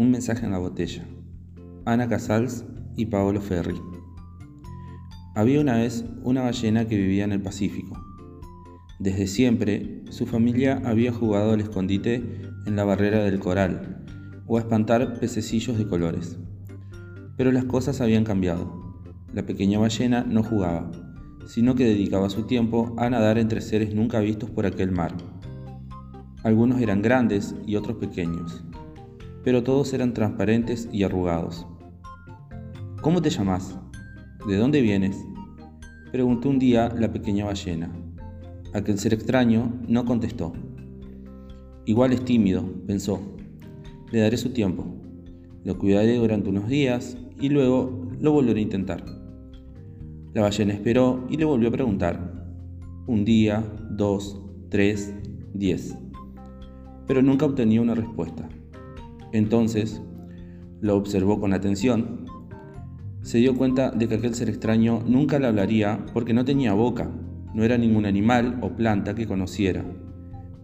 Un mensaje en la botella. Ana Casals y Paolo Ferri. Había una vez una ballena que vivía en el Pacífico. Desde siempre, su familia había jugado al escondite en la barrera del coral o a espantar pececillos de colores. Pero las cosas habían cambiado. La pequeña ballena no jugaba, sino que dedicaba su tiempo a nadar entre seres nunca vistos por aquel mar. Algunos eran grandes y otros pequeños, pero todos eran transparentes y arrugados. ¿Cómo te llamas? ¿De dónde vienes? Preguntó un día la pequeña ballena. Aquel ser extraño no contestó. Igual es tímido, pensó. Le daré su tiempo. Lo cuidaré durante unos días y luego lo volveré a intentar. La ballena esperó y le volvió a preguntar. Un día, dos, tres, diez. Pero nunca obtenía una respuesta. Entonces, lo observó con atención. Se dio cuenta de que aquel ser extraño nunca le hablaría porque no tenía boca, no era ningún animal o planta que conociera.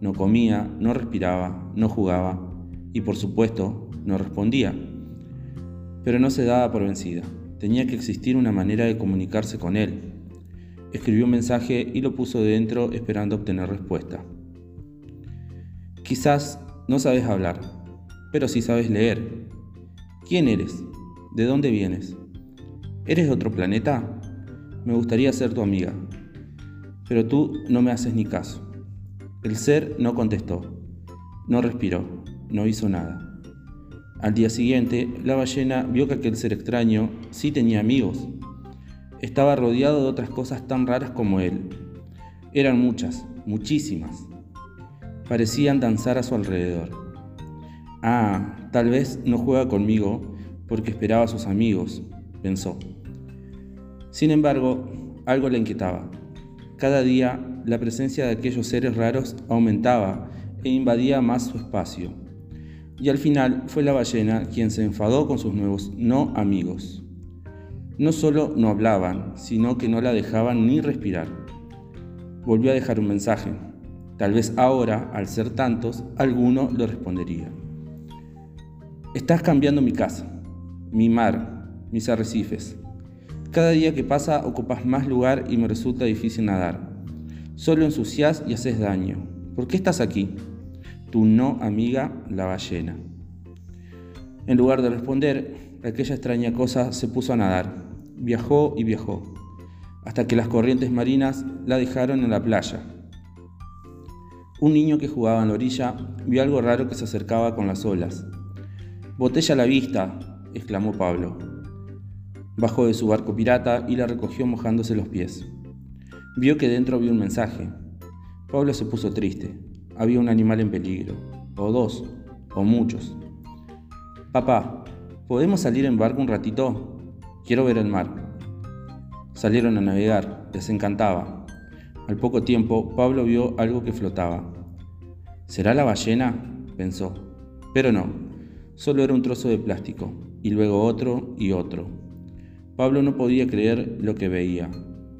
No comía, no respiraba, no jugaba y por supuesto no respondía. Pero no se daba por vencida. Tenía que existir una manera de comunicarse con él. Escribió un mensaje y lo puso dentro esperando obtener respuesta. Quizás no sabes hablar, pero sí sabes leer. ¿Quién eres? ¿De dónde vienes? ¿Eres de otro planeta? Me gustaría ser tu amiga, pero tú no me haces ni caso. El ser no contestó, no respiró, no hizo nada. Al día siguiente, la ballena vio que aquel ser extraño sí tenía amigos. Estaba rodeado de otras cosas tan raras como él. Eran muchas, muchísimas. Parecían danzar a su alrededor. Ah, tal vez no juega conmigo porque esperaba a sus amigos, pensó. Sin embargo, algo le inquietaba. Cada día la presencia de aquellos seres raros aumentaba e invadía más su espacio y al final fue la ballena quien se enfadó con sus nuevos no amigos. No solo no hablaban, sino que no la dejaban ni respirar. Volvió a dejar un mensaje. Tal vez ahora, al ser tantos, alguno le respondería. Estás cambiando mi casa, mi mar, mis arrecifes. Cada día que pasa ocupas más lugar y me resulta difícil nadar. Solo ensucias y haces daño. ¿Por qué estás aquí? tu no amiga la ballena. En lugar de responder, aquella extraña cosa se puso a nadar. Viajó y viajó, hasta que las corrientes marinas la dejaron en la playa. Un niño que jugaba en la orilla vio algo raro que se acercaba con las olas. Botella a la vista, exclamó Pablo. Bajó de su barco pirata y la recogió mojándose los pies. Vio que dentro había un mensaje. Pablo se puso triste había un animal en peligro, o dos, o muchos. Papá, ¿podemos salir en barco un ratito? Quiero ver el mar. Salieron a navegar, les encantaba. Al poco tiempo, Pablo vio algo que flotaba. ¿Será la ballena? pensó. Pero no, solo era un trozo de plástico, y luego otro y otro. Pablo no podía creer lo que veía.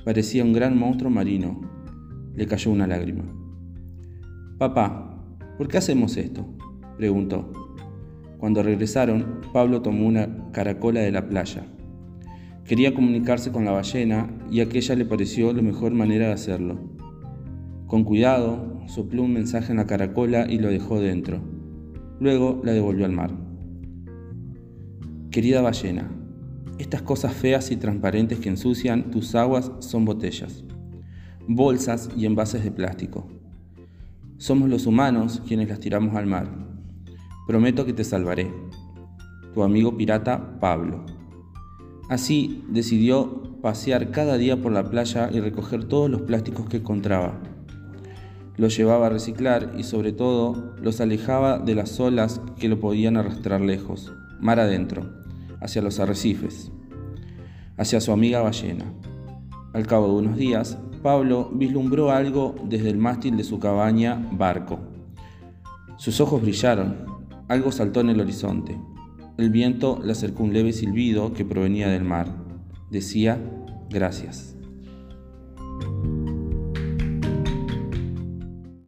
Parecía un gran monstruo marino. Le cayó una lágrima. Papá, ¿por qué hacemos esto? preguntó. Cuando regresaron, Pablo tomó una caracola de la playa. Quería comunicarse con la ballena y aquella le pareció la mejor manera de hacerlo. Con cuidado, sopló un mensaje en la caracola y lo dejó dentro. Luego la devolvió al mar. Querida ballena, estas cosas feas y transparentes que ensucian tus aguas son botellas, bolsas y envases de plástico. Somos los humanos quienes las tiramos al mar. Prometo que te salvaré. Tu amigo pirata Pablo. Así decidió pasear cada día por la playa y recoger todos los plásticos que encontraba. Los llevaba a reciclar y sobre todo los alejaba de las olas que lo podían arrastrar lejos, mar adentro, hacia los arrecifes, hacia su amiga ballena. Al cabo de unos días, Pablo vislumbró algo desde el mástil de su cabaña barco. Sus ojos brillaron, algo saltó en el horizonte. El viento le acercó un leve silbido que provenía del mar. Decía, gracias.